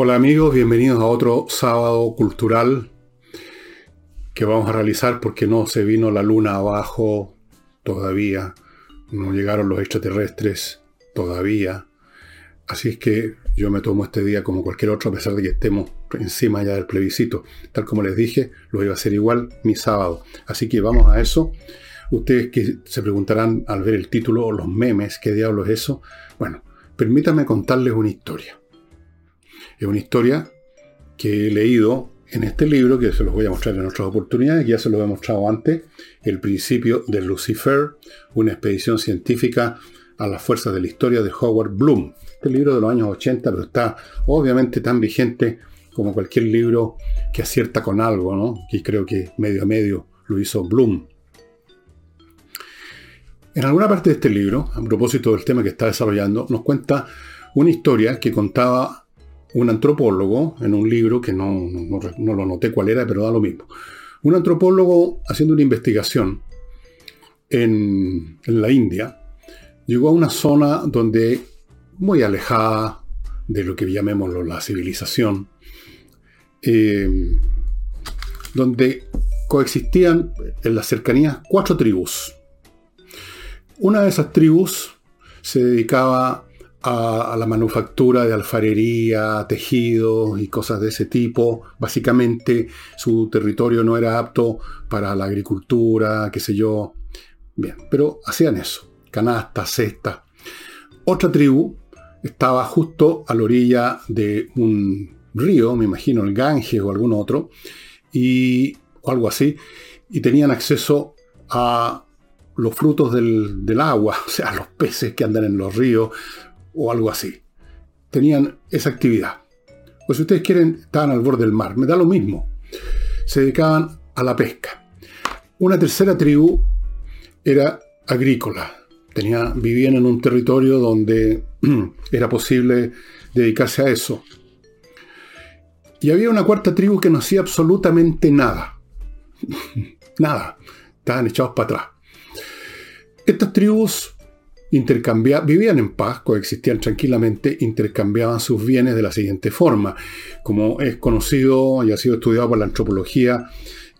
Hola amigos, bienvenidos a otro sábado cultural que vamos a realizar porque no se vino la luna abajo todavía, no llegaron los extraterrestres todavía. Así es que yo me tomo este día como cualquier otro a pesar de que estemos encima ya del plebiscito. Tal como les dije, lo iba a hacer igual mi sábado. Así que vamos a eso. Ustedes que se preguntarán al ver el título o los memes, ¿qué diablos es eso? Bueno, permítanme contarles una historia. Es una historia que he leído en este libro, que se los voy a mostrar en otras oportunidades, que ya se los he mostrado antes, El principio de Lucifer, una expedición científica a las fuerzas de la historia de Howard Bloom. Este libro de los años 80, pero está obviamente tan vigente como cualquier libro que acierta con algo, ¿no? Y creo que medio a medio lo hizo Bloom. En alguna parte de este libro, a propósito del tema que está desarrollando, nos cuenta una historia que contaba un antropólogo en un libro que no, lo noté cuál era, pero da lo mismo. Un antropólogo haciendo una investigación en, la India llegó a una zona donde, muy alejada de lo que llamémoslo la civilización, eh, donde coexistían en las cercanías cuatro tribus. Una de esas tribus se dedicaba a, la manufactura de alfarería, tejidos y cosas de ese tipo. Básicamente su territorio no era apto para la agricultura, qué sé yo. Bien, pero hacían eso, canastas, cestas. Otra tribu estaba justo a la orilla de un río, me imagino el Ganges o algún otro, y, o algo así, y tenían acceso a los frutos del, del, agua, o sea, los peces que andan en los ríos, o algo así. Tenían esa actividad. Pues si ustedes quieren, estaban al borde del mar, me da lo mismo. Se dedicaban a la pesca. Una tercera tribu era agrícola. Tenía, vivían en un territorio donde era posible dedicarse a eso. Y había una cuarta tribu que no hacía absolutamente nada. nada. Estaban echados para atrás. Estas tribus vivían en paz, coexistían tranquilamente, intercambiaban sus bienes de la siguiente forma. Como es conocido y ha sido estudiado por la antropología,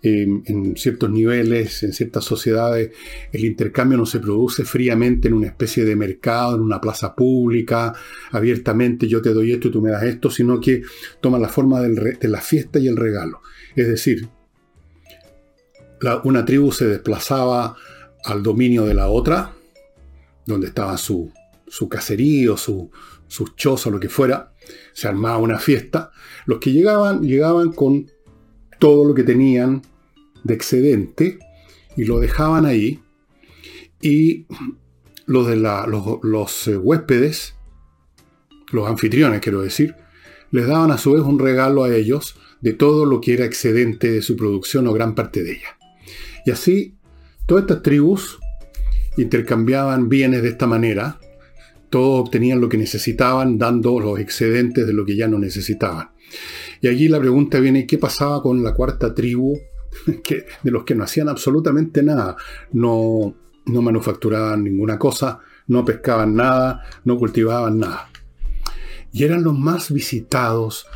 en ciertos niveles, en ciertas sociedades, el intercambio no se produce fríamente en una especie de mercado, en una plaza pública, abiertamente yo te doy esto y tú me das esto, sino que toma la forma de la fiesta y el regalo. Es decir, una tribu se desplazaba al dominio de la otra, donde estaba su, caserío, su, sus chozos, lo que fuera, se armaba una fiesta. Los que llegaban, llegaban con todo lo que tenían de excedente y lo dejaban ahí. Y los, de los, eh, huéspedes, los anfitriones quiero decir, les daban a su vez un regalo a ellos de todo lo que era excedente de su producción o gran parte de ella. Y así, todas estas tribus intercambiaban bienes de esta manera, todos obtenían lo que necesitaban dando los excedentes de lo que ya no necesitaban. Y allí la pregunta viene, ¿qué pasaba con la cuarta tribu de los que no hacían absolutamente nada? No, no manufacturaban ninguna cosa, no pescaban nada, no cultivaban nada. Y eran los más visitados.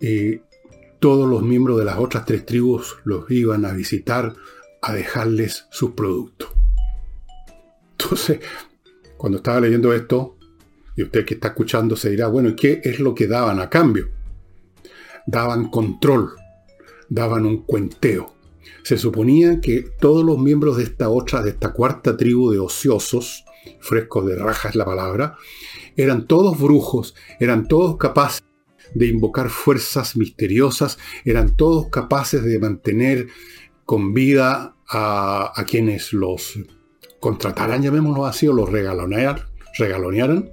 Eh, todos los miembros de las otras tres tribus los iban a visitar a dejarles sus productos. Entonces, cuando estaba leyendo esto, y usted que está escuchando se dirá, bueno, ¿qué es lo que daban a cambio? Daban control, daban un cuenteo. Se suponía que todos los miembros de esta otra, de esta cuarta tribu de ociosos, frescos de raja es la palabra, eran todos brujos, eran todos capaces de invocar fuerzas misteriosas, eran todos capaces de mantener con vida a, a quienes los contrataran, llamémoslo así, o los regalonearan,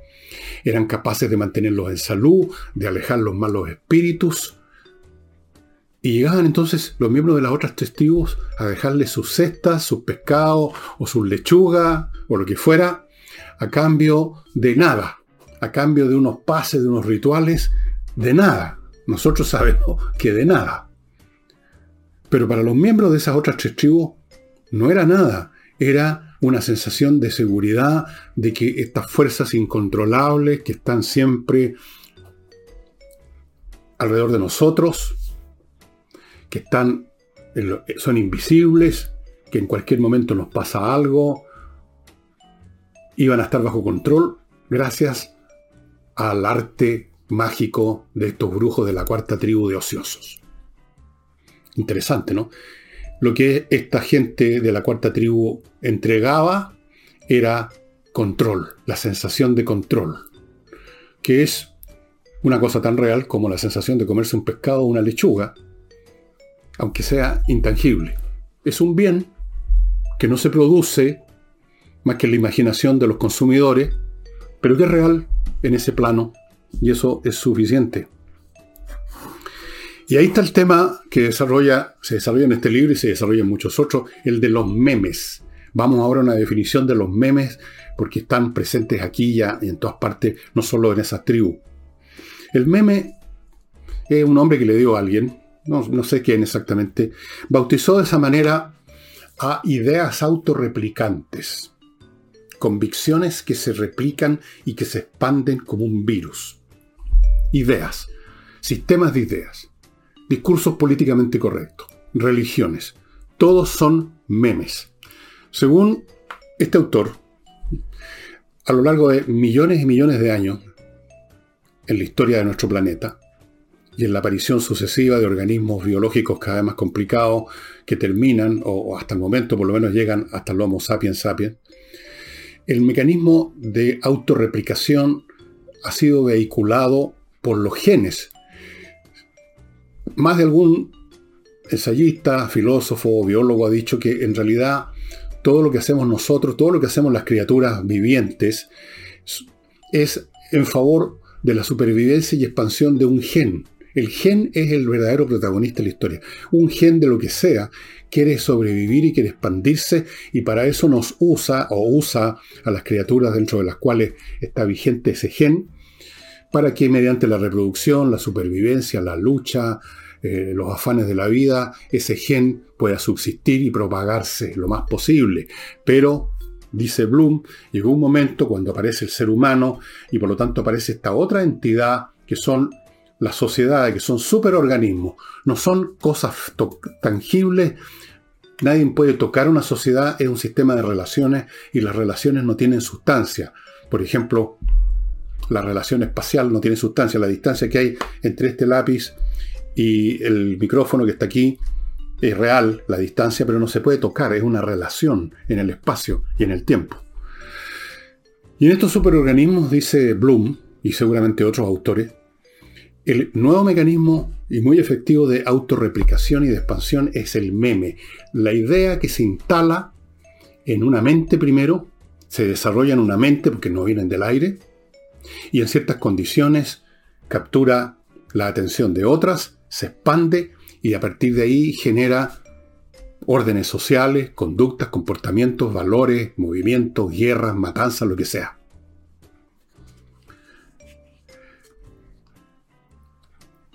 eran capaces de mantenerlos en salud, de alejar los malos espíritus. Y llegaban entonces los miembros de las otras testigos a dejarles sus cestas, sus pescados o sus lechugas o lo que fuera, a cambio de nada, a cambio de unos pases, de unos rituales, de nada. Nosotros sabemos que de nada. Pero para los miembros de esas otras tres tribus no era nada, era una sensación de seguridad, de que estas fuerzas incontrolables que están siempre alrededor de nosotros, que están, son invisibles, que en cualquier momento nos pasa algo, iban a estar bajo control gracias al arte mágico de estos brujos de la cuarta tribu de ociosos. Interesante, ¿no? Lo que esta gente de la cuarta tribu entregaba era control, la sensación de control, que es una cosa tan real como la sensación de comerse un pescado o una lechuga, aunque sea intangible. Es un bien que no se produce más que en la imaginación de los consumidores, pero que es real en ese plano y eso es suficiente. Y ahí está el tema que se desarrolla en este libro y se desarrolla en muchos otros, el de los memes. Vamos ahora a una definición de los memes porque están presentes aquí ya y en todas partes, no solo en esas tribus. El meme es un nombre que le dio a alguien, no, no sé quién exactamente, bautizó de esa manera a ideas autorreplicantes, convicciones que se replican y que se expanden como un virus. Ideas, sistemas de ideas, discursos políticamente correctos, religiones, todos son memes. Según este autor, a lo largo de millones y millones de años en la historia de nuestro planeta, y en la aparición sucesiva de organismos biológicos cada vez más complicados que terminan, o, hasta el momento por lo menos llegan hasta el Homo sapiens sapiens, el mecanismo de autorreplicación ha sido vehiculado por los genes. Más de algún ensayista, filósofo biólogo ha dicho que en realidad todo lo que hacemos nosotros, todo lo que hacemos las criaturas vivientes, es en favor de la supervivencia y expansión de un gen. El gen es el verdadero protagonista de la historia. Un gen de lo que sea quiere sobrevivir y quiere expandirse y para eso nos usa o usa a las criaturas dentro de las cuales está vigente ese gen para que mediante la reproducción, la supervivencia, la lucha, eh, los afanes de la vida, ese gen pueda subsistir y propagarse lo más posible. Pero, dice Bloom, llegó un momento cuando aparece el ser humano y por lo tanto aparece esta otra entidad que son las sociedades, que son superorganismos, no son cosas tangibles. Nadie puede tocar una sociedad, es un sistema de relaciones y las relaciones no tienen sustancia. Por ejemplo, la relación espacial no tiene sustancia. La distancia que hay entre este lápiz y el micrófono que está aquí es real, la distancia, pero no se puede tocar. Es una relación en el espacio y en el tiempo. Y en estos superorganismos, dice Bloom, y seguramente otros autores, el nuevo mecanismo y muy efectivo de autorreplicación y de expansión es el meme. La idea que se instala en una mente primero, se desarrolla en una mente porque no vienen del aire, y en ciertas condiciones captura la atención de otras, se expande y a partir de ahí genera órdenes sociales, conductas, comportamientos, valores, movimientos, guerras, matanzas, lo que sea.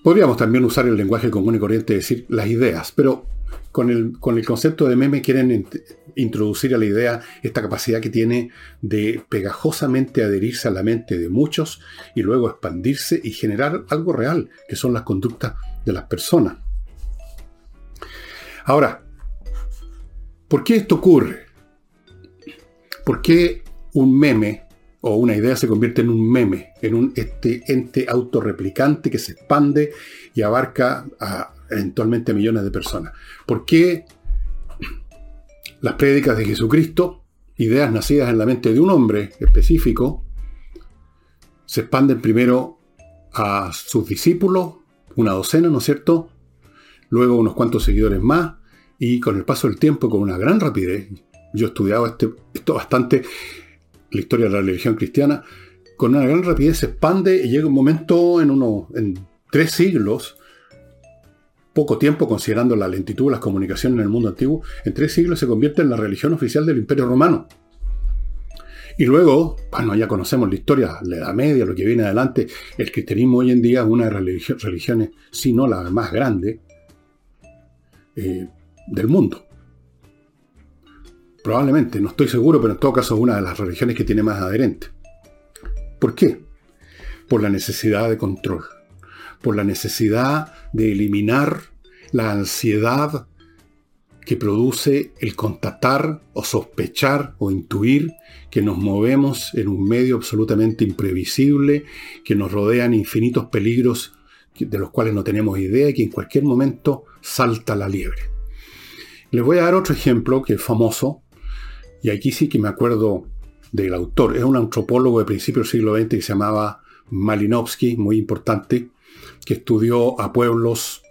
Podríamos también usar el lenguaje común y corriente, decir las ideas, pero con el, con el concepto de meme quieren introducir a la idea esta capacidad que tiene de pegajosamente adherirse a la mente de muchos y luego expandirse y generar algo real, que son las conductas de las personas. Ahora, ¿por qué esto ocurre? ¿Por qué un meme o una idea se convierte en un meme, en un este ente autorreplicante que se expande y abarca a eventualmente millones de personas. ¿Por qué las prédicas de Jesucristo, ideas nacidas en la mente de un hombre específico, se expanden primero a sus discípulos, una docena, ¿no es cierto? Luego unos cuantos seguidores más, y con el paso del tiempo, con una gran rapidez, yo he estudiado este, esto bastante, la historia de la religión cristiana, con una gran rapidez se expande y llega un momento en, uno, en tres siglos, poco tiempo considerando la lentitud de las comunicaciones en el mundo antiguo, en tres siglos se convierte en la religión oficial del Imperio Romano. Y luego, bueno, ya conocemos la historia, la Edad Media, lo que viene adelante, el cristianismo hoy en día es una de las religiones, si no la más grande, eh, del mundo. Probablemente, no estoy seguro, pero en todo caso es una de las religiones que tiene más adherentes. ¿Por qué? Por la necesidad de control. por la necesidad de eliminar la ansiedad que produce el constatar o sospechar o intuir que nos movemos en un medio absolutamente imprevisible, que nos rodean infinitos peligros de los cuales no tenemos idea y que en cualquier momento salta la liebre. Les voy a dar otro ejemplo que es famoso, y aquí sí que me acuerdo del autor. Es un antropólogo de principios del siglo XX que se llamaba Malinowski, muy importante, que estudió a pueblos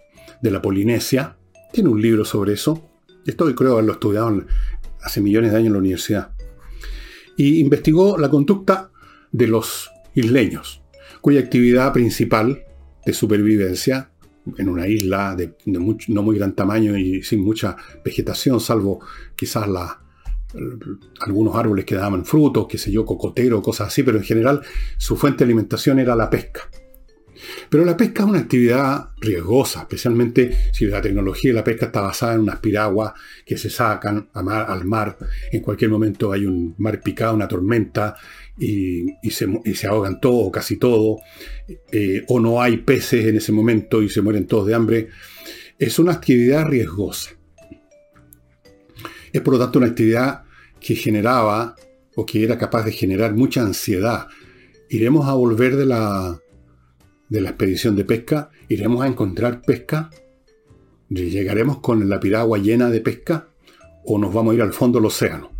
de la Polinesia. Tiene un libro sobre eso. Esto creo haberlo estudiado hace millones de años en la universidad. Y investigó la conducta de los isleños, cuya actividad principal de supervivencia en una isla de, no muy gran tamaño y sin mucha vegetación, salvo quizás la, algunos árboles que daban frutos, qué sé yo, cocotero, cosas así, pero en general su fuente de alimentación era la pesca. Pero la pesca es una actividad riesgosa, especialmente si la tecnología de la pesca está basada en unas piraguas que se sacan al mar. En cualquier momento hay un mar picado, una tormenta, y, se, ahogan todo casi todo. Eh, o no hay peces en ese momento y se mueren todos de hambre. Es una actividad riesgosa. Es por lo tanto una actividad que generaba o que era capaz de generar mucha ansiedad. Iremos a volver de la, de la expedición de pesca, iremos a encontrar pesca, llegaremos con la piragua llena de pesca o nos vamos a ir al fondo del océano.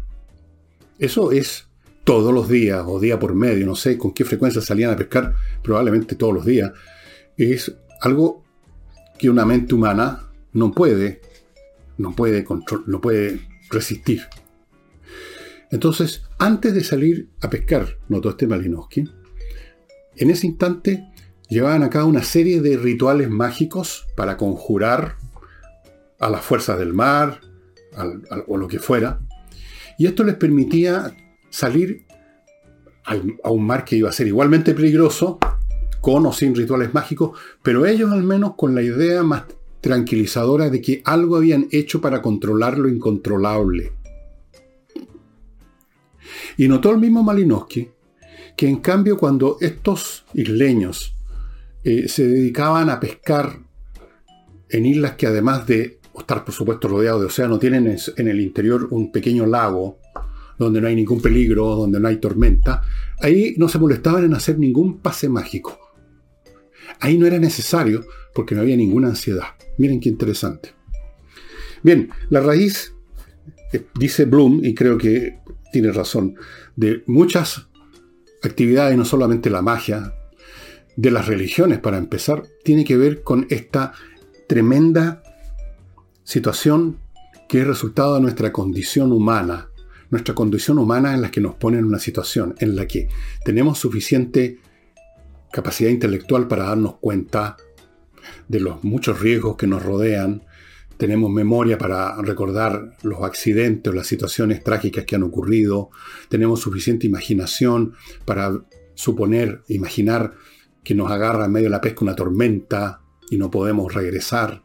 Eso es todos los días o día por medio, no sé con qué frecuencia salían a pescar, probablemente todos los días. Es algo que una mente humana no puede, no puede, no puede resistir. Entonces, antes de salir a pescar, notó este Malinowski, en ese instante llevaban a cabo una serie de rituales mágicos para conjurar a las fuerzas del mar o lo que fuera. Y esto les permitía salir a un mar que iba a ser igualmente peligroso, con o sin rituales mágicos, pero ellos al menos con la idea más tranquilizadora de que algo habían hecho para controlar lo incontrolable. Y notó el mismo Malinowski que en cambio cuando estos isleños eh, se dedicaban a pescar en islas que además de estar por supuesto rodeados de océano, tienen en el interior un pequeño lago donde no hay ningún peligro, donde no hay tormenta, ahí no se molestaban en hacer ningún pase mágico. Ahí no era necesario porque no había ninguna ansiedad. Miren qué interesante. Bien, la raíz, eh, dice Bloom, y creo que tiene razón, de muchas actividades, no solamente la magia, de las religiones, para empezar, tiene que ver con esta tremenda situación que es resultado de nuestra condición humana, nuestra condición humana en la que nos pone en una situación en la que tenemos suficiente capacidad intelectual para darnos cuenta de los muchos riesgos que nos rodean, tenemos memoria para recordar los accidentes o las situaciones trágicas que han ocurrido, tenemos suficiente imaginación para suponer, imaginar que nos agarra en medio de la pesca una tormenta y no podemos regresar.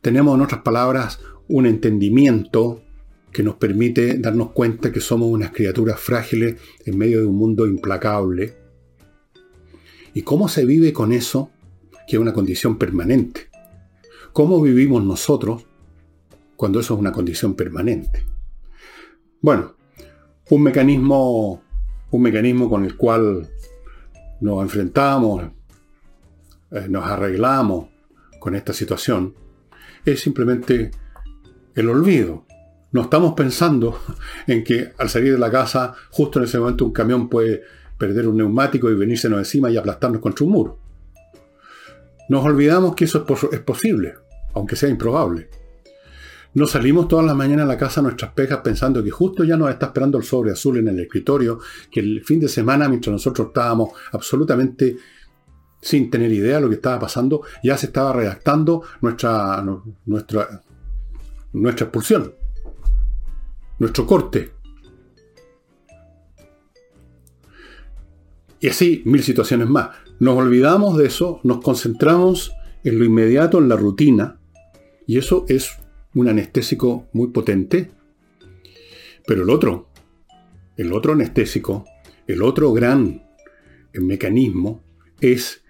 Tenemos, en otras palabras, un entendimiento que nos permite darnos cuenta que somos unas criaturas frágiles en medio de un mundo implacable. ¿Y cómo se vive con eso, que es una condición permanente? ¿Cómo vivimos nosotros cuando eso es una condición permanente? Bueno, un mecanismo, un mecanismo con el cual nos enfrentamos, eh, nos arreglamos con esta situación, es simplemente el olvido. No estamos pensando en que al salir de la casa, justo en ese momento un camión puede perder un neumático y venírsenos encima y aplastarnos contra un muro. Nos olvidamos que eso es, posible, aunque sea improbable. No salimos todas las mañanas a la casa a nuestras pejas pensando que justo ya nos está esperando el sobre azul en el escritorio, que el fin de semana, mientras nosotros estábamos absolutamente sin tener idea de lo que estaba pasando, ya se estaba redactando nuestra, nuestra, nuestra expulsión nuestro corte. Y así mil situaciones más. Nos olvidamos de eso, nos concentramos en lo inmediato, en la rutina, y eso es un anestésico muy potente. Pero el otro, el otro anestésico, el otro gran mecanismo es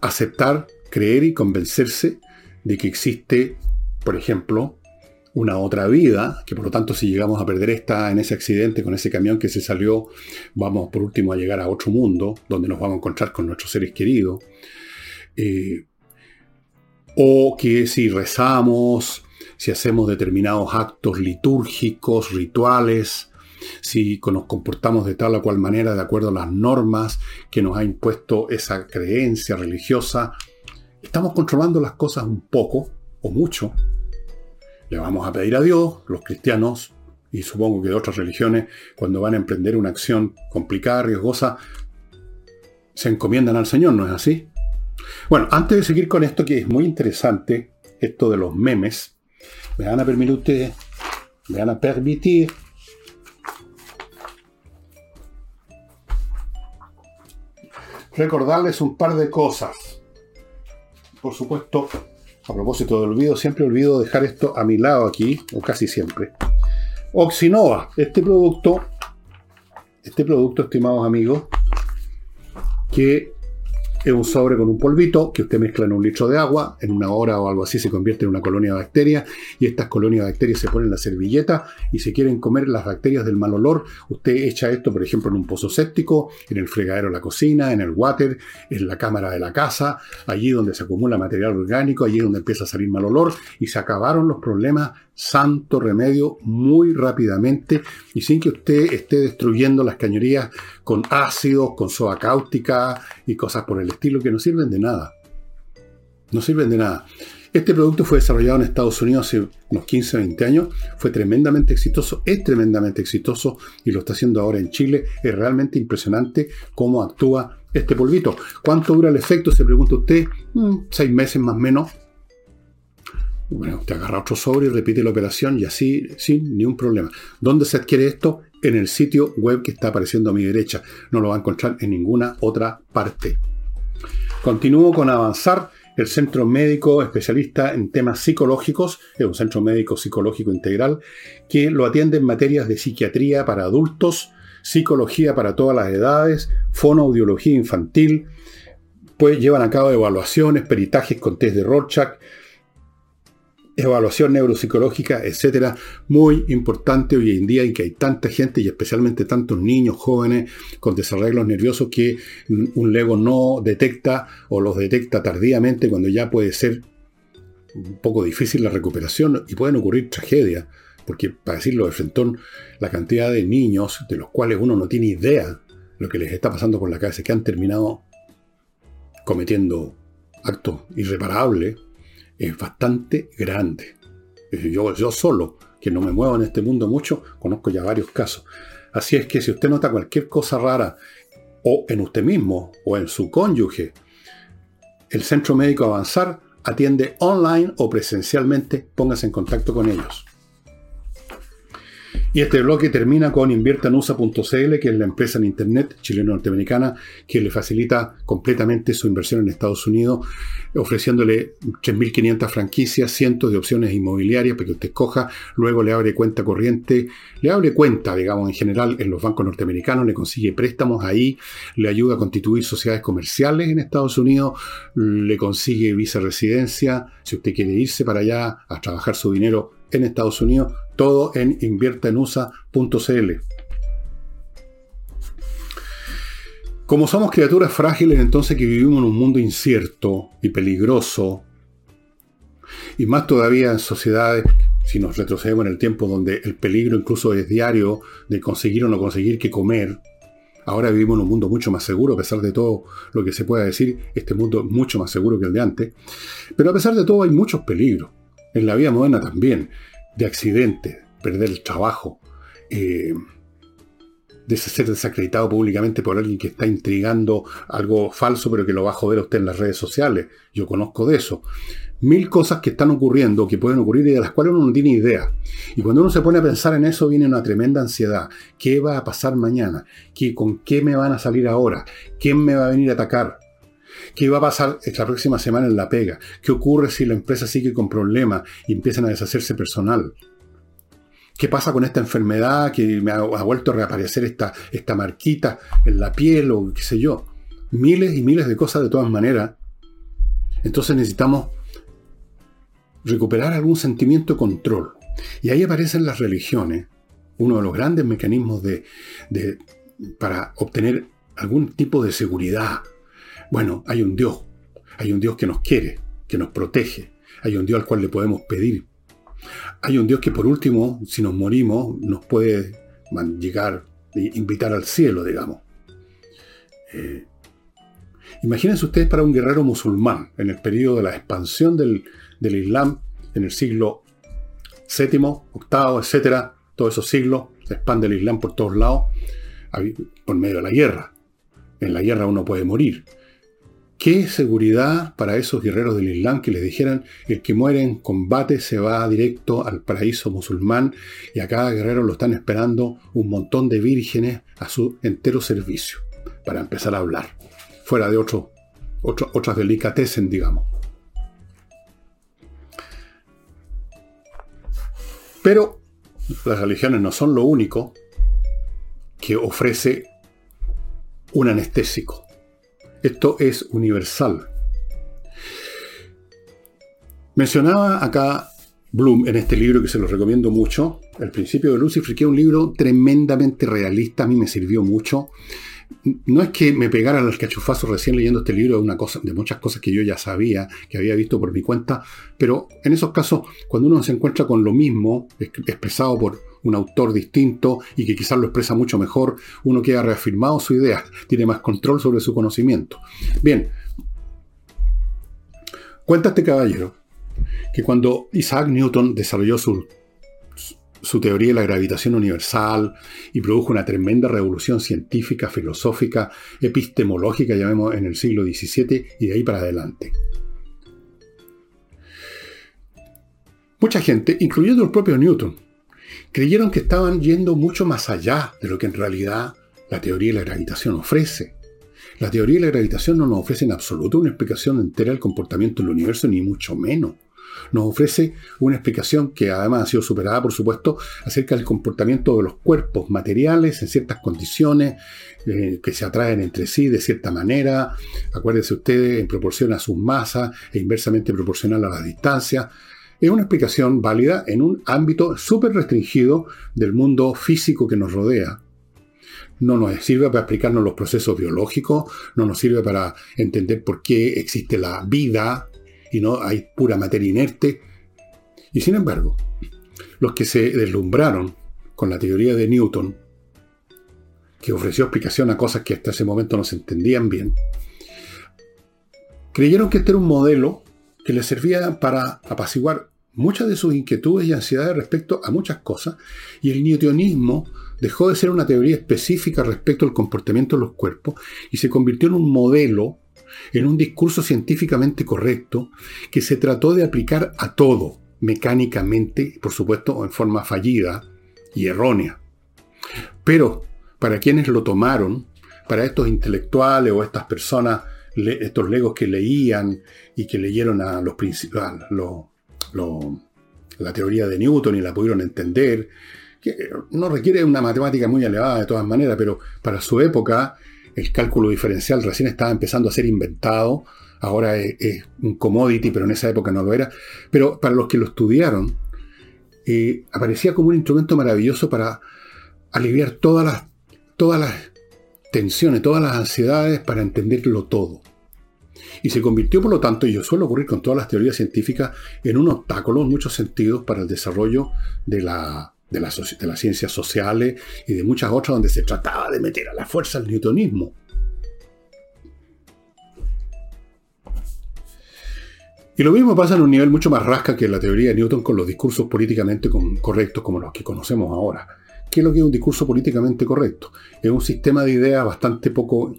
aceptar, creer y convencerse de que existe, por ejemplo, una otra vida, que por lo tanto si llegamos a perder esta en ese accidente con ese camión que se salió, vamos por último a llegar a otro mundo, donde nos vamos a encontrar con nuestros seres queridos. Eh, o que si rezamos, si hacemos determinados actos litúrgicos, rituales, si nos comportamos de tal o cual manera de acuerdo a las normas que nos ha impuesto esa creencia religiosa, estamos controlando las cosas un poco o mucho. Le vamos a pedir a Dios, los cristianos, y supongo que de otras religiones, cuando van a emprender una acción complicada, riesgosa, se encomiendan al Señor, ¿no es así? Bueno, antes de seguir con esto que es muy interesante, esto de los memes, me van a permitir recordarles un par de cosas. Por supuesto, a propósito del olvido, siempre olvido dejar esto a mi lado aquí, o casi siempre. Oxinova, este producto, este producto, estimados amigos, que es un sobre con un polvito que usted mezcla en un litro de agua, en una hora o algo así se convierte en una colonia de bacterias y estas colonias de bacterias se ponen en la servilleta y si quieren comer las bacterias del mal olor, usted echa esto, por ejemplo, en un pozo séptico, en el fregadero de la cocina, en el water, en la cámara de la casa, allí donde se acumula material orgánico, allí donde empieza a salir mal olor y se acabaron los problemas santo remedio muy rápidamente y sin que usted esté destruyendo las cañerías con ácidos, con soda cáustica y cosas por el estilo que no sirven de nada. No sirven de nada. Este producto fue desarrollado en Estados Unidos hace unos 15, 20 años, fue tremendamente exitoso, es tremendamente exitoso y lo está haciendo ahora en Chile. Es realmente impresionante cómo actúa este polvito. ¿Cuánto dura el efecto? Se pregunta usted. Mm, seis meses más o menos. Bueno, usted agarra otro sobre y repite la operación y así sin ningún problema. ¿Dónde se adquiere esto? En el sitio web que está apareciendo a mi derecha. No lo va a encontrar en ninguna otra parte. Continúo con avanzar. El Centro Médico Especialista en Temas Psicológicos es un centro médico psicológico integral que lo atiende en materias de psiquiatría para adultos, psicología para todas las edades, fonoaudiología infantil, pues llevan a cabo evaluaciones, peritajes con test de Rorschach, evaluación neuropsicológica, etcétera, muy importante hoy en día en que hay tanta gente y especialmente tantos niños jóvenes con desarreglos nerviosos que un lego no detecta o los detecta tardíamente cuando ya puede ser un poco difícil la recuperación y pueden ocurrir tragedias. Porque, para decirlo de frentón, la cantidad de niños de los cuales uno no tiene idea lo que les está pasando por la cabeza, que han terminado cometiendo actos irreparables, es bastante grande. Yo, yo solo, que no me muevo en este mundo mucho, conozco ya varios casos. Así es que si usted nota cualquier cosa rara, o en usted mismo, o en su cónyuge, el Centro Médico Avanzar atiende online o presencialmente, póngase en contacto con ellos. Y este bloque termina con inviertanusa.cl, que es la empresa en Internet chileno-norteamericana que le facilita completamente su inversión en Estados Unidos, ofreciéndole 3.500 franquicias, cientos de opciones inmobiliarias para que usted escoja, luego le abre cuenta corriente, le abre cuenta, digamos, en general en los bancos norteamericanos, le consigue préstamos ahí, le ayuda a constituir sociedades comerciales en Estados Unidos, le consigue visa residencia, si usted quiere irse para allá a trabajar su dinero en Estados Unidos, todo en inviertaenusa.cl. Como somos criaturas frágiles entonces que vivimos en un mundo incierto y peligroso, y más todavía en sociedades, si nos retrocedemos en el tiempo donde el peligro incluso es diario de conseguir o no conseguir que comer, ahora vivimos en un mundo mucho más seguro, a pesar de todo lo que se pueda decir, este mundo es mucho más seguro que el de antes, pero a pesar de todo hay muchos peligros, en la vida moderna también de accidentes, perder el trabajo, eh, de ser desacreditado públicamente por alguien que está intrigando algo falso, pero que lo va a joder a usted en las redes sociales. Yo conozco de eso. Mil cosas que están ocurriendo, que pueden ocurrir y de las cuales uno no tiene idea. Y cuando uno se pone a pensar en eso, viene una tremenda ansiedad. ¿Qué va a pasar mañana? ¿Qué, ¿Con qué me van a salir ahora? ¿Quién me va a venir a atacar? ¿Qué va a pasar esta próxima semana en la pega? ¿Qué ocurre si la empresa sigue con problemas y empiezan a deshacerse personal? ¿Qué pasa con esta enfermedad que me ha, vuelto a reaparecer esta, esta marquita en la piel o qué sé yo? Miles y miles de cosas de todas maneras Entonces necesitamos recuperar algún sentimiento de control. Y ahí aparecen las religiones, uno de los grandes mecanismos de, para obtener algún tipo de seguridad. Bueno, hay un Dios, hay un Dios que nos quiere, que nos protege, hay un Dios al cual le podemos pedir. Hay un Dios que por último, si nos morimos, nos puede llegar, invitar al cielo, digamos. Eh, imagínense ustedes para un guerrero musulmán, en el periodo de la expansión del, del Islam, en el siglo VII, VIII, etcétera, todos esos siglos, se expande el Islam por todos lados, por medio de la guerra. En la guerra uno puede morir. ¿Qué seguridad para esos guerreros del Islam que les dijeran el que muere en combate se va directo al paraíso musulmán y a cada guerrero lo están esperando un montón de vírgenes a su entero servicio para empezar a hablar, fuera de otro, otras delicatessen, digamos. Pero las religiones no son lo único que ofrece un anestésico. Esto es universal. Mencionaba acá Bloom en este libro que se lo recomiendo mucho, El principio de Lucifer, que es un libro tremendamente realista, a mí me sirvió mucho. No es que me pegara el cachufazo recién leyendo este libro de, una cosa, de muchas cosas que yo ya sabía, que había visto por mi cuenta, pero en esos casos, cuando uno se encuentra con lo mismo, expresado por un autor distinto y que quizás lo expresa mucho mejor, uno queda reafirmado su idea, tiene más control sobre su conocimiento. Bien, cuenta este caballero que cuando Isaac Newton desarrolló su, su teoría de la gravitación universal y produjo una tremenda revolución científica, filosófica, epistemológica, llamemos en el siglo XVII y de ahí para adelante. Mucha gente, incluyendo el propio Newton, creyeron que estaban yendo mucho más allá de lo que en realidad la teoría de la gravitación ofrece. La teoría de la gravitación no nos ofrece en absoluto una explicación entera del comportamiento del universo, ni mucho menos. Nos ofrece una explicación que además ha sido superada, por supuesto, acerca del comportamiento de los cuerpos materiales en ciertas condiciones eh, que se atraen entre sí de cierta manera. Acuérdense ustedes, en proporción a sus masas e inversamente proporcional a las distancias es una explicación válida en un ámbito súper restringido del mundo físico que nos rodea. No nos sirve para explicarnos los procesos biológicos, no nos sirve para entender por qué existe la vida y no hay pura materia inerte. Y sin embargo, los que se deslumbraron con la teoría de Newton, que ofreció explicación a cosas que hasta ese momento no se entendían bien, creyeron que este era un modelo que les servía para apaciguar muchas de sus inquietudes y ansiedades respecto a muchas cosas, y el newtonismo dejó de ser una teoría específica respecto al comportamiento de los cuerpos y se convirtió en un modelo, en un discurso científicamente correcto, que se trató de aplicar a todo, mecánicamente, por supuesto, en forma fallida y errónea. Pero para quienes lo tomaron, para estos intelectuales o estas personas, estos legos que leían y que leyeron a los, principales la teoría de Newton y la pudieron entender, que no requiere una matemática muy elevada de todas maneras, pero para su época el cálculo diferencial recién estaba empezando a ser inventado, ahora es, un commodity, pero en esa época no lo era. Pero para los que lo estudiaron, eh, aparecía como un instrumento maravilloso para aliviar todas las, todas las tensiones, todas las ansiedades, para entenderlo todo y se convirtió, por lo tanto, y suele ocurrir con todas las teorías científicas, en un obstáculo en muchos sentidos para el desarrollo de, la, de, de las ciencias sociales y de muchas otras donde se trataba de meter a la fuerza el newtonismo. Y lo mismo pasa en un nivel mucho más rasca que la teoría de Newton con los discursos políticamente correctos como los que conocemos ahora. ¿Qué es lo que es un discurso políticamente correcto? Es un sistema de ideas bastante poco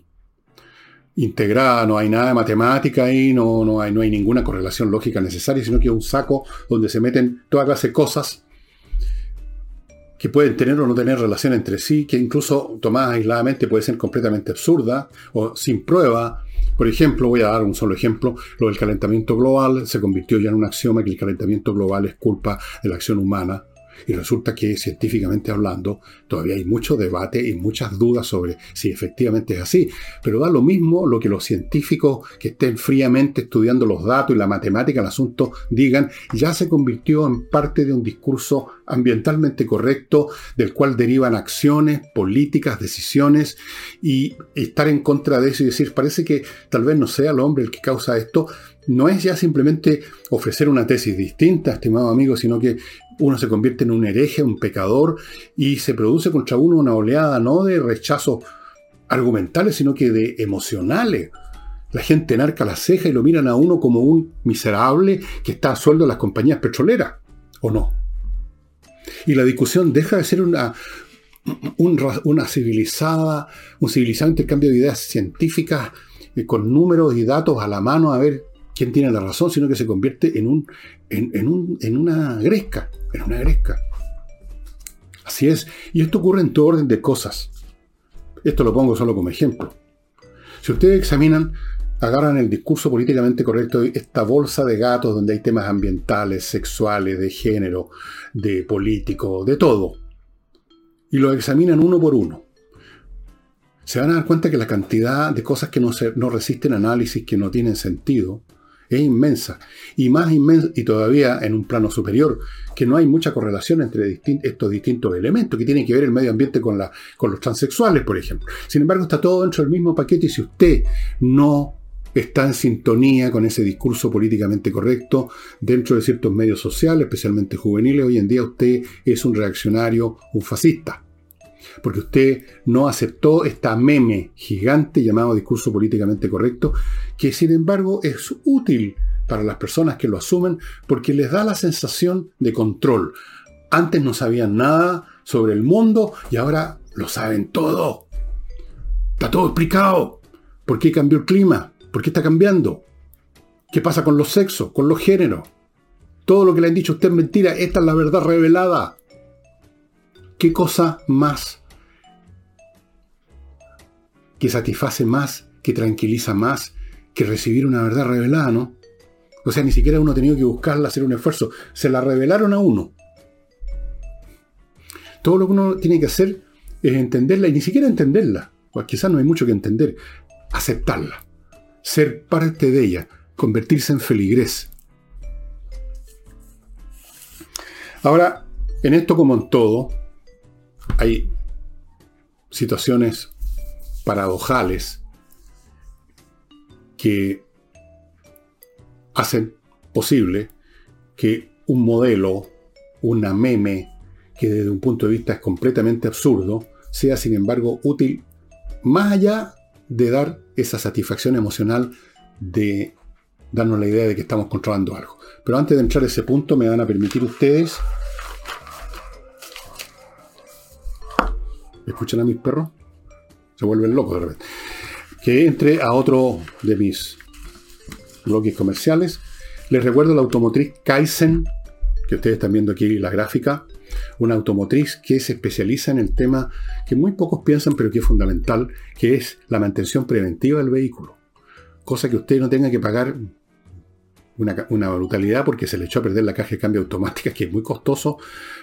integrada, no hay nada de matemática ahí, no, no, hay, no hay ninguna correlación lógica necesaria, sino que es un saco donde se meten toda clase de cosas que pueden tener o no tener relación entre sí, que incluso tomadas aisladamente puede ser completamente absurda o sin prueba. Por ejemplo, voy a dar un solo ejemplo, lo del calentamiento global se convirtió ya en un axioma que el calentamiento global es culpa de la acción humana. Y resulta que científicamente hablando, todavía hay mucho debate y muchas dudas sobre si efectivamente es así. Pero da lo mismo lo que los científicos que estén fríamente estudiando los datos y la matemática, el asunto, digan, ya se convirtió en parte de un discurso ambientalmente correcto, del cual derivan acciones, políticas, decisiones, y estar en contra de eso y decir, parece que tal vez no sea el hombre el que causa esto, no es ya simplemente ofrecer una tesis distinta, estimado amigo, sino que uno se convierte en un hereje, un pecador, y se produce contra uno una oleada no de rechazos argumentales, sino que de emocionales. La gente narca la ceja y lo miran a uno como un miserable que está a sueldo de las compañías petroleras, ¿o no? Y la discusión deja de ser una, una civilizada, un civilizado intercambio de ideas científicas eh, con números y datos a la mano a ver quién tiene la razón, sino que se convierte en, un, en, un, en una gresca, en una gresca. Así es, y esto ocurre en todo orden de cosas. Esto lo pongo solo como ejemplo. Si ustedes examinan, agarran el discurso políticamente correcto, esta bolsa de gatos donde hay temas ambientales, sexuales, de género, de político, de todo, y lo examinan uno por uno, se van a dar cuenta que la cantidad de cosas que no, se, no resisten análisis, que no tienen sentido, es inmensa. Y más inmensa, y todavía en un plano superior, que no hay mucha correlación entre estos distintos elementos, que tienen que ver el medio ambiente con, la, con los transexuales, por ejemplo. Sin embargo, está todo dentro del mismo paquete y si usted no está en sintonía con ese discurso políticamente correcto dentro de ciertos medios sociales, especialmente juveniles, hoy en día usted es un reaccionario, un fascista porque usted no aceptó esta meme gigante llamado discurso políticamente correcto, que sin embargo es útil para las personas que lo asumen porque les da la sensación de control. Antes no sabían nada sobre el mundo y ahora lo saben todo. Está todo explicado. ¿Por qué cambió el clima? ¿Por qué está cambiando? ¿Qué pasa con los sexos, con los géneros? Todo lo que le han dicho a usted es mentira. Esta es la verdad revelada. ¿Qué cosa más que satisface más, que tranquiliza más, que recibir una verdad revelada, ¿no? O sea, ni siquiera uno ha tenido que buscarla, hacer un esfuerzo. Se la revelaron a uno. Todo lo que uno tiene que hacer es entenderla y ni siquiera entenderla. Pues quizás no hay mucho que entender. Aceptarla. Ser parte de ella. Convertirse en feligrés. Ahora, en esto como en todo, hay situaciones paradojales que hacen posible que un modelo, una meme, que desde un punto de vista es completamente absurdo, sea sin embargo útil más allá de dar esa satisfacción emocional de darnos la idea de que estamos controlando algo. Pero antes de entrar a ese punto, me van a permitir ustedes. ¿Escuchan a mis perros? Se vuelven locos de repente. Que entre a otro de mis bloques comerciales. Les recuerdo la automotriz Kaizen, que ustedes están viendo aquí la gráfica. Una automotriz que se especializa en el tema que muy pocos piensan, pero que es fundamental, que es la mantención preventiva del vehículo. Cosa que usted no tenga que pagar una, brutalidad porque se le echó a perder la caja de cambio automática, que es muy costoso,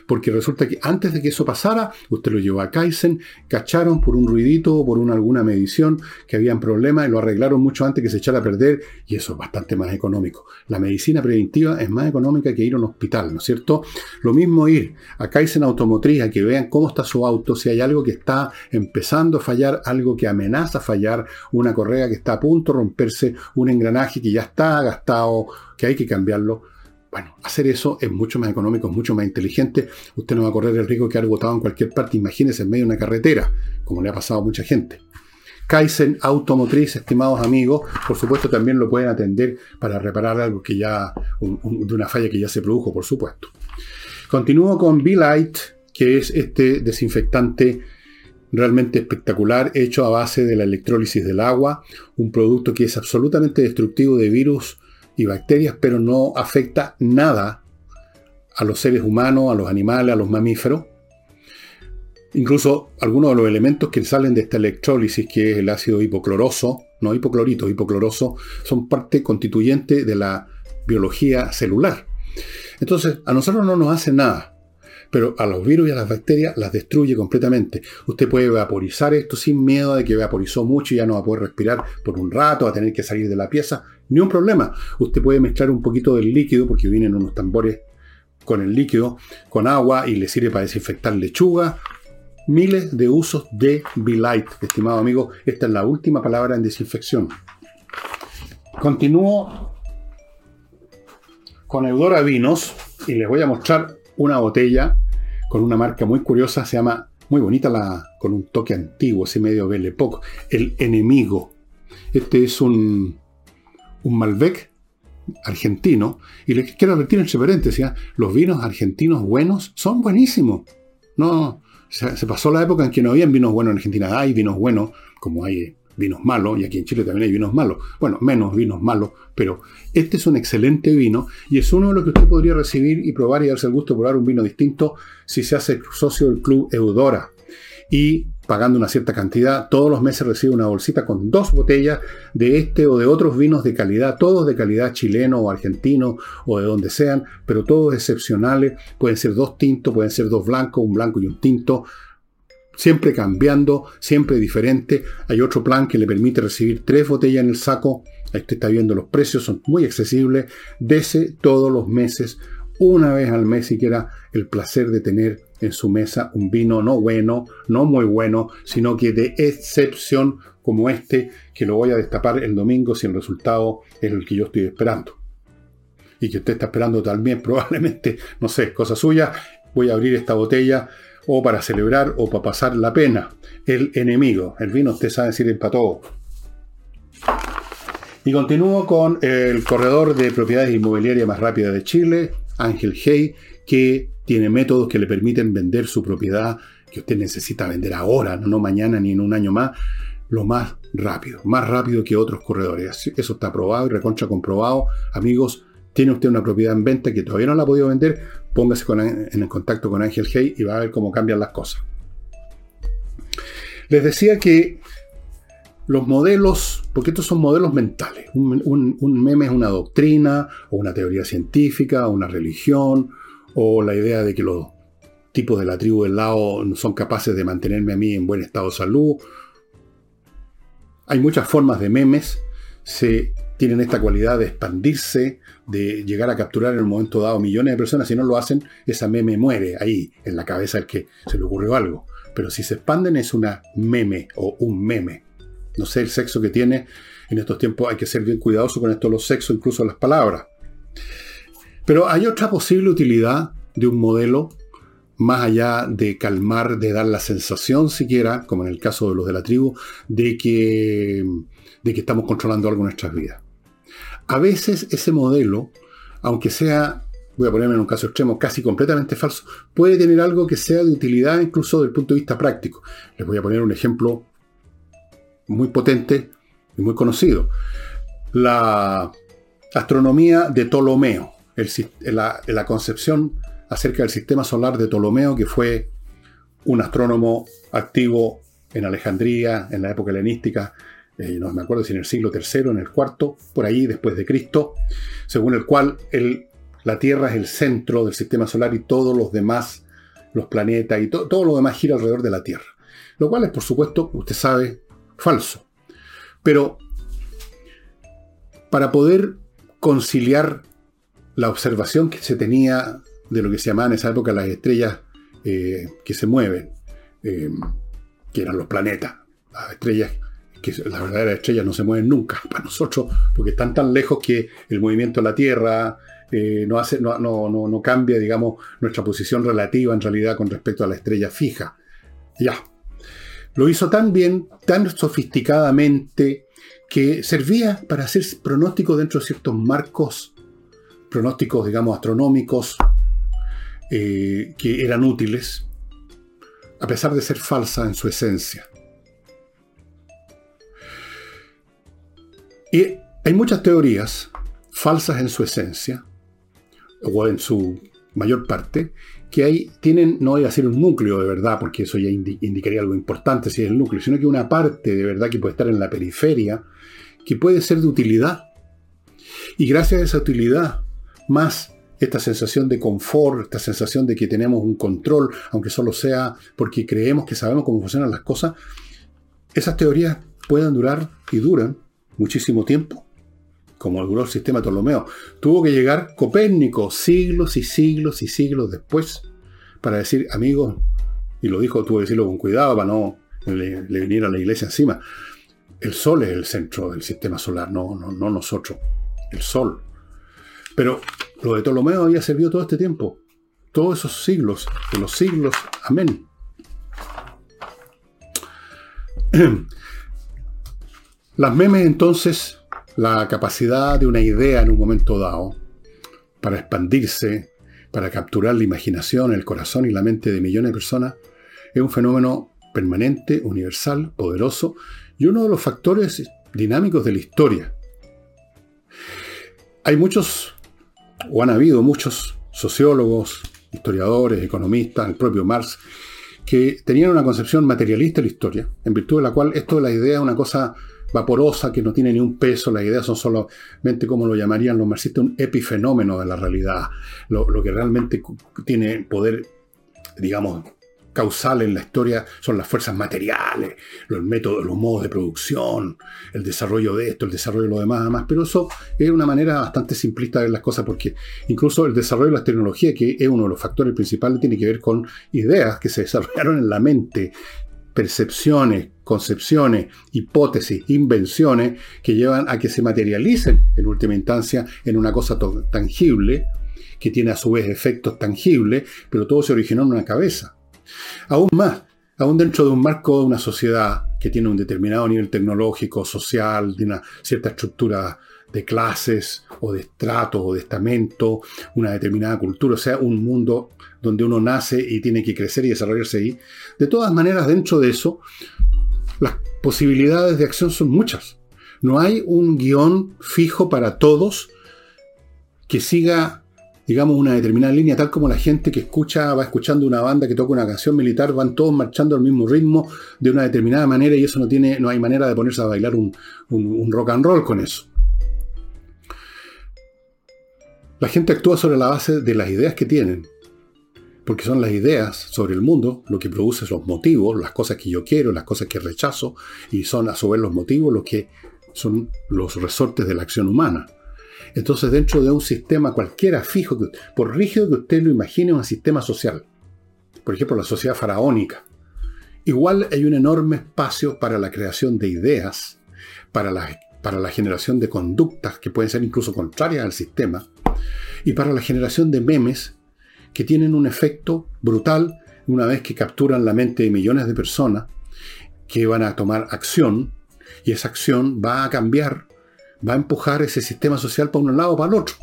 porque resulta que antes de que eso pasara, usted lo llevó a Kaizen, cacharon por un ruidito o por una, alguna medición que habían problemas y lo arreglaron mucho antes que se echara a perder, y eso es bastante más económico. La medicina preventiva es más económica que ir a un hospital, ¿no es cierto? Lo mismo ir a Kaizen Automotriz a que vean cómo está su auto, si hay algo que está empezando a fallar, algo que amenaza a fallar, una correa que está a punto de romperse, un engranaje que ya está gastado que hay que cambiarlo. Bueno, hacer eso es mucho más económico, es mucho más inteligente. Usted no va a correr el riesgo de quedar botado en cualquier parte. Imagínese en medio de una carretera, como le ha pasado a mucha gente. Kaizen Automotriz, estimados amigos, por supuesto también lo pueden atender para reparar algo que ya, de una falla que ya se produjo, por supuesto. Continúo con B-Light, que es este desinfectante realmente espectacular, hecho a base de la electrólisis del agua, un producto que es absolutamente destructivo de virus, y bacterias, pero no afecta nada a los seres humanos, a los animales, a los mamíferos. Incluso algunos de los elementos que salen de esta electrólisis, que es el ácido hipocloroso, no hipoclorito, hipocloroso, son parte constituyente de la biología celular. Entonces, a nosotros no nos hace nada, pero a los virus y a las bacterias las destruye completamente. Usted puede vaporizar esto sin miedo de que vaporizó mucho y ya no va a poder respirar por un rato, va a tener que salir de la pieza. Ni un problema. Usted puede mezclar un poquito del líquido, porque vienen unos tambores con el líquido, con agua y le sirve para desinfectar lechuga. Miles de usos de V-Light, estimado amigo. Esta es la última palabra en desinfección. Continúo con Eudora Vinos y les voy a mostrar una botella con una marca muy curiosa, se llama, muy bonita, la, con un toque antiguo, ese medio Belle El Enemigo. Este es un, un Malbec argentino, y les quiero advertir entre paréntesis, ¿ah? los vinos argentinos buenos son buenísimos. No, se, se, pasó la época en que no habían vinos buenos en Argentina. Hay vinos buenos, como hay vinos malos, y aquí en Chile también hay vinos malos. Bueno, menos vinos malos, pero este es un excelente vino y es uno de los que usted podría recibir y probar y darse el gusto de probar un vino distinto si se hace socio del Club Eudora. Y pagando una cierta cantidad, todos los meses recibe una bolsita con dos botellas de este o de otros vinos de calidad, todos de calidad chileno o argentino o de donde sean, pero todos excepcionales. Pueden ser dos tintos, pueden ser dos blancos, un blanco y un tinto siempre cambiando, siempre diferente. Hay otro plan que le permite recibir tres botellas en el saco. Ahí usted está viendo los precios, son muy accesibles. Dese todos los meses, una vez al mes siquiera, el placer de tener en su mesa un vino no bueno, no muy bueno, sino que de excepción como este, que lo voy a destapar el domingo si el resultado es el que yo estoy esperando. Y que usted está esperando también, probablemente, no sé, cosa suya. Voy a abrir esta botella o para celebrar o para pasar la pena. El enemigo. El vino, usted sabe decir para todo. Y continúo con el corredor de propiedades inmobiliarias más rápida de Chile, Ángel Hey, que tiene métodos que le permiten vender su propiedad que usted necesita vender ahora, no mañana ni en un año más, lo más rápido, más rápido que otros corredores. Eso está probado y recontra comprobado. Amigos, tiene usted una propiedad en venta que todavía no la ha podido vender, póngase en contacto con Ángel Hey y va a ver cómo cambian las cosas. Les decía que los modelos, porque estos son modelos mentales, un, meme es una doctrina o una teoría científica, o una religión, o la idea de que los tipos de la tribu del lado son capaces de mantenerme a mí en buen estado de salud. Hay muchas formas de memes, se tienen esta cualidad de expandirse, de llegar a capturar en un momento dado millones de personas. Si no lo hacen, esa meme muere ahí, en la cabeza del que se le ocurrió algo. Pero si se expanden es una meme o un meme. No sé el sexo que tiene. En estos tiempos hay que ser bien cuidadoso con esto los sexos, incluso las palabras. Pero hay otra posible utilidad de un modelo más allá de calmar, de dar la sensación siquiera, como en el caso de los de la tribu, de que, de que estamos controlando algo en nuestras vidas a veces ese modelo, aunque sea, voy a ponerme en un caso extremo, casi completamente falso, puede tener algo que sea de utilidad incluso desde el punto de vista práctico. Les voy a poner un ejemplo muy potente y muy conocido. La astronomía de Ptolomeo, la, la concepción acerca del sistema solar de Ptolomeo, que fue un astrónomo activo en Alejandría, en la época helenística, eh, no me acuerdo si en el siglo III, en el IV, por ahí después de Cristo, según el cual la Tierra es el centro del sistema solar y todos los demás, los planetas y todo lo demás gira alrededor de la Tierra. Lo cual es, por supuesto, usted sabe, falso. Pero para poder conciliar la observación que se tenía de lo que se llamaban en esa época las estrellas eh, que se mueven, eh, que eran los planetas, las estrellas que las verdaderas estrellas no se mueven nunca para nosotros, porque están tan lejos que el movimiento de la Tierra eh, no, hace, no, no, no, cambia, digamos, nuestra posición relativa en realidad con respecto a la estrella fija. Ya. Lo hizo tan bien, tan sofisticadamente, que servía para hacer pronósticos dentro de ciertos marcos, pronósticos, digamos, astronómicos, eh, que eran útiles, a pesar de ser falsa en su esencia. Y hay muchas teorías falsas en su esencia, o en su mayor parte, que ahí tienen, no voy a decir un núcleo de verdad, porque eso ya indicaría algo importante si es el núcleo, sino que una parte de verdad que puede estar en la periferia, que puede ser de utilidad. Y gracias a esa utilidad, más esta sensación de confort, esta sensación de que tenemos un control, aunque solo sea porque creemos que sabemos cómo funcionan las cosas, esas teorías pueden durar y duran muchísimo tiempo, como duró el sistema Ptolomeo. Tuvo que llegar Copérnico siglos y siglos y siglos después para decir, amigos, y lo dijo, tuvo que decirlo con cuidado para no le, viniera la iglesia encima. El Sol es el centro del sistema solar, no, no, no nosotros. El Sol. Pero lo de Ptolomeo había servido todo este tiempo. Todos esos siglos, de los siglos. Amén. Las memes entonces, la capacidad de una idea en un momento dado para expandirse, para capturar la imaginación, el corazón y la mente de millones de personas, es un fenómeno permanente, universal, poderoso y uno de los factores dinámicos de la historia. Hay muchos, o han habido muchos sociólogos, historiadores, economistas, el propio Marx, que tenían una concepción materialista de la historia, en virtud de la cual esto de la idea es una cosa vaporosa que no tiene ni un peso, las ideas son solamente, como lo llamarían los marxistas, un epifenómeno de la realidad, lo, lo que realmente tiene poder, digamos, causal en la historia son las fuerzas materiales, los métodos, los modos de producción, el desarrollo de esto, el desarrollo de lo demás, además. Pero eso es una manera bastante simplista de ver las cosas porque incluso el desarrollo de las tecnologías, que es uno de los factores principales, tiene que ver con ideas que se desarrollaron en la mente, percepciones, concepciones, hipótesis, invenciones que llevan a que se materialicen en última instancia en una cosa tangible, que tiene a su vez efectos tangibles, pero todo se originó en una cabeza. Aún más, aún dentro de un marco de una sociedad que tiene un determinado nivel tecnológico, social, de una cierta estructura de clases o de estratos o de estamento, una determinada cultura, o sea, un mundo donde uno nace y tiene que crecer y desarrollarse ahí. De todas maneras, dentro de eso, las posibilidades de acción son muchas. No hay un guion fijo para todos que siga digamos, una determinada línea, tal como la gente que escucha, va escuchando una banda que toca una canción militar, van todos marchando al mismo ritmo de una determinada manera y eso no tiene, no hay manera de ponerse a bailar un, rock and roll con eso. La gente actúa sobre la base de las ideas que tienen, porque son las ideas sobre el mundo lo que produce los motivos, las cosas que yo quiero, las cosas que rechazo, y son a su vez los motivos los que son los resortes de la acción humana. Entonces, dentro de un sistema cualquiera fijo, por rígido que usted lo imagine, un sistema social, por ejemplo, la sociedad faraónica, igual hay un enorme espacio para la creación de ideas, para la, para la generación de conductas que pueden ser incluso contrarias al sistema, y para la generación de memes que tienen un efecto brutal una vez que capturan la mente de millones de personas que van a tomar acción, y esa acción va a cambiar va a empujar ese sistema social para un lado o para el otro.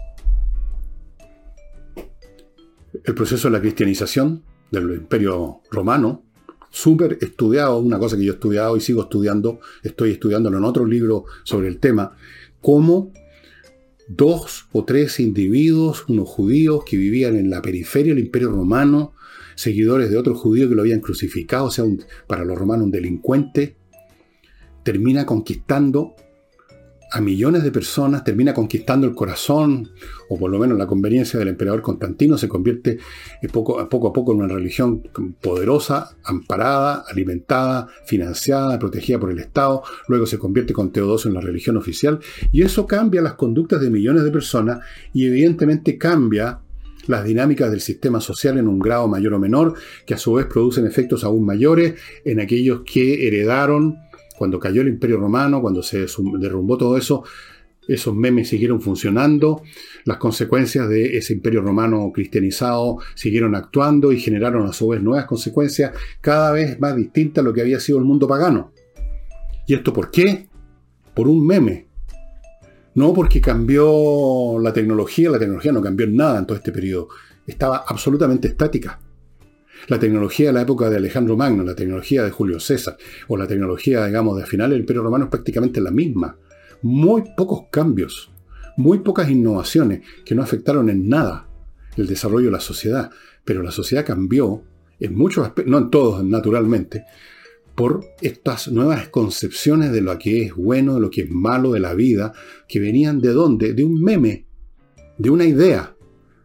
El proceso de la cristianización del imperio romano, súper estudiado, una cosa que yo he estudiado y sigo estudiando, estoy estudiándolo en otro libro sobre el tema, cómo dos o tres individuos, unos judíos que vivían en la periferia del imperio romano, seguidores de otro judío que lo habían crucificado, o sea, para los romanos un delincuente, termina conquistando a millones de personas, termina conquistando el corazón, o por lo menos la conveniencia del emperador Constantino, se convierte eh, poco a poco, a poco en una religión poderosa, amparada, alimentada, financiada, protegida por el Estado, luego se convierte con Teodosio en la religión oficial, y eso cambia las conductas de millones de personas y evidentemente cambia las dinámicas del sistema social en un grado mayor o menor, que a su vez producen efectos aún mayores en aquellos que heredaron cuando cayó el Imperio Romano, cuando se derrumbó todo eso, esos memes siguieron funcionando, las consecuencias de ese imperio romano cristianizado siguieron actuando y generaron a su vez nuevas consecuencias cada vez más distintas a lo que había sido el mundo pagano. ¿Y esto por qué? Por un meme. No porque cambió la tecnología, la tecnología no cambió nada en todo este periodo. Estaba absolutamente estática. La tecnología de la época de Alejandro Magno, la tecnología de Julio César, o la tecnología, digamos, de final del Imperio Romano es prácticamente la misma. Muy pocos cambios, muy pocas innovaciones que no afectaron en nada el desarrollo de la sociedad. Pero la sociedad cambió en muchos aspectos, no en todos naturalmente, por estas nuevas concepciones de lo que es bueno, de lo que es malo de la vida, que venían de dónde? De un meme, de una idea,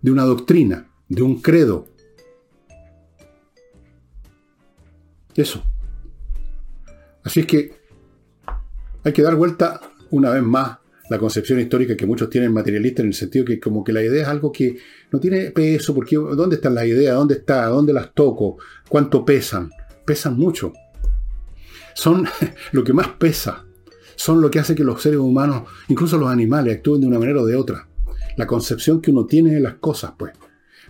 de una doctrina, de un credo. Eso. Así es que hay que dar vuelta una vez más la concepción histórica que muchos tienen materialista en el sentido que como que la idea es algo que no tiene peso, porque ¿dónde están las ideas? ¿Dónde está? ¿Dónde las toco? ¿Cuánto pesan? Pesan mucho. Son lo que más pesa. Son lo que hace que los seres humanos, incluso los animales, actúen de una manera o de otra. La concepción que uno tiene de las cosas, pues.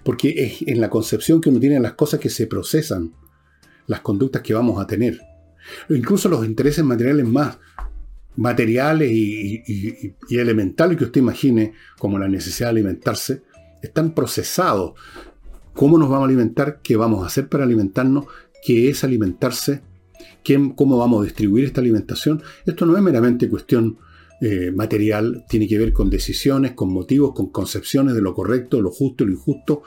Porque es en la concepción que uno tiene de las cosas que se procesan las conductas que vamos a tener. Incluso los intereses materiales más materiales y, elementales que usted imagine, como la necesidad de alimentarse, están procesados. ¿Cómo nos vamos a alimentar? ¿Qué vamos a hacer para alimentarnos? ¿Qué es alimentarse? ¿Cómo vamos a distribuir esta alimentación? Esto no es meramente cuestión eh, material, tiene que ver con decisiones, con motivos, con concepciones de lo correcto, lo justo lo injusto.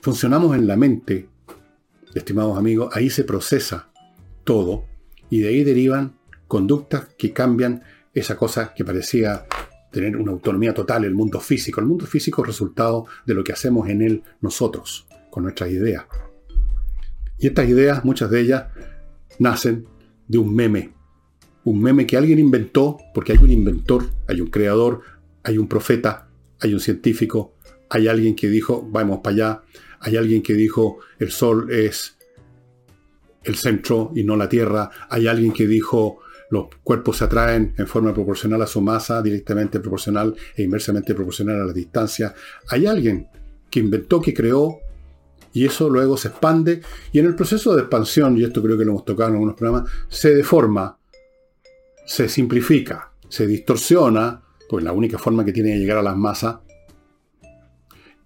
Funcionamos en la mente, estimados amigos, ahí se procesa todo y de ahí derivan conductas que cambian esa cosa que parecía tener una autonomía total, el mundo físico. El mundo físico es resultado de lo que hacemos en él nosotros, con nuestras ideas. Y estas ideas, muchas de ellas, nacen de un meme. Un meme que alguien inventó, porque hay un inventor, hay un creador, hay un profeta, hay un científico, hay alguien que dijo, vamos para allá, hay alguien que dijo, el sol es el centro y no la Tierra. Hay alguien que dijo los cuerpos se atraen en forma proporcional a su masa, directamente proporcional e inversamente proporcional a la distancia. Hay alguien que inventó, que creó, y eso luego se expande, y en el proceso de expansión, y esto creo que lo hemos tocado en algunos programas, se deforma, se simplifica, se distorsiona, pues la única forma que tiene de llegar a las masas,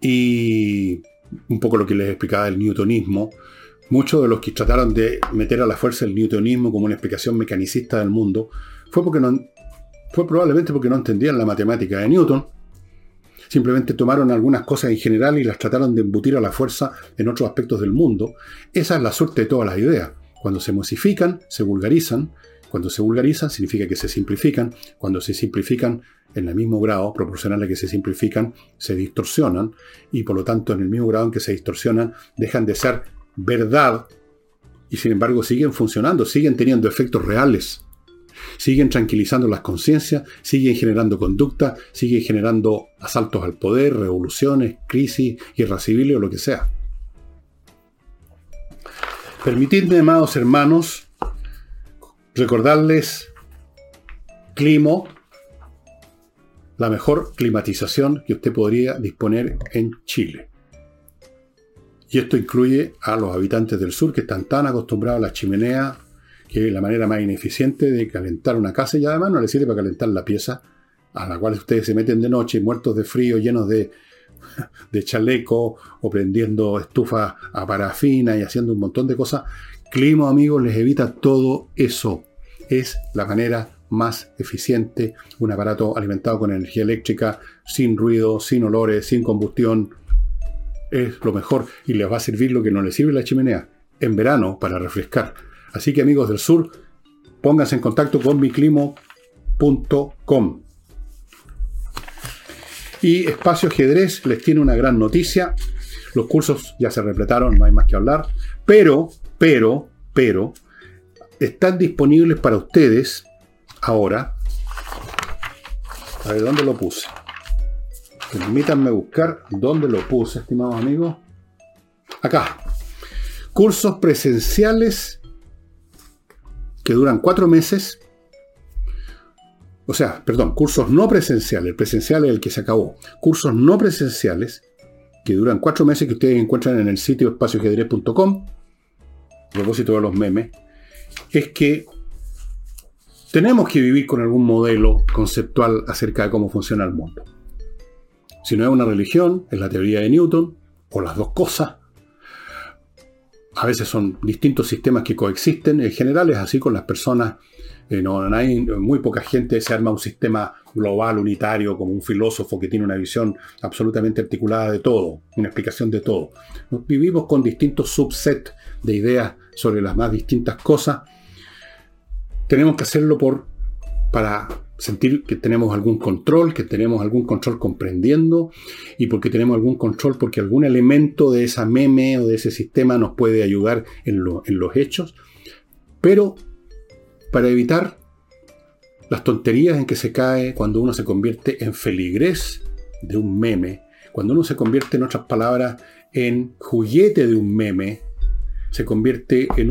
y un poco lo que les explicaba del newtonismo, Muchos de los que trataron de meter a la fuerza el newtonismo como una explicación mecanicista del mundo fue, porque no, fue probablemente porque no entendían la matemática de Newton. Simplemente tomaron algunas cosas en general y las trataron de embutir a la fuerza en otros aspectos del mundo. Esa es la suerte de todas las ideas. Cuando se modifican, se vulgarizan. Cuando se vulgarizan, significa que se simplifican. Cuando se simplifican, en el mismo grado, proporcional a que se simplifican, se distorsionan. Y por lo tanto, en el mismo grado en que se distorsionan, dejan de ser verdad y sin embargo siguen funcionando, siguen teniendo efectos reales, siguen tranquilizando las conciencias, siguen generando conducta, siguen generando asaltos al poder, revoluciones, crisis, guerra civil o lo que sea. Permitidme, amados hermanos, recordarles Climo, la mejor climatización que usted podría disponer en Chile. Y esto incluye a los habitantes del sur que están tan acostumbrados a la chimenea que es la manera más ineficiente de calentar una casa y además no les sirve para calentar la pieza a la cual ustedes se meten de noche muertos de frío, llenos de, de chaleco o prendiendo estufa a parafina y haciendo un montón de cosas. Clima, amigos, les evita todo eso. Es la manera más eficiente, un aparato alimentado con energía eléctrica, sin ruido, sin olores, sin combustión, es lo mejor y les va a servir lo que no les sirve la chimenea, en verano para refrescar. Así que amigos del sur, pónganse en contacto con miclimo.com. Y Espacio Ajedrez les tiene una gran noticia. Los cursos ya se repletaron, no hay más que hablar. Pero, pero, pero, están disponibles para ustedes ahora. A ver, ¿dónde lo puse? Permítanme buscar dónde lo puse, estimados amigos. Acá. Cursos presenciales que duran cuatro meses. O sea, perdón, cursos no presenciales. El presencial es el que se acabó. Cursos no presenciales que duran cuatro meses que ustedes encuentran en el sitio espacioajedrez.com. A propósito de los memes. Es que tenemos que vivir con algún modelo conceptual acerca de cómo funciona el mundo. Si no es una religión, es la teoría de Newton, o las dos cosas. A veces son distintos sistemas que coexisten. En general es así con las personas. Eh, no, hay muy poca gente se arma un sistema global, unitario, como un filósofo que tiene una visión absolutamente articulada de todo, una explicación de todo. Vivimos con distintos subsets de ideas sobre las más distintas cosas. Tenemos que hacerlo por, para sentir que tenemos algún control, que tenemos algún control comprendiendo y porque tenemos algún control porque algún elemento de esa meme o de ese sistema nos puede ayudar en, en los hechos, pero para evitar las tonterías en que se cae cuando uno se convierte en feligrés de un meme, cuando uno se convierte, en otras palabras, en juguete de un meme, se convierte en un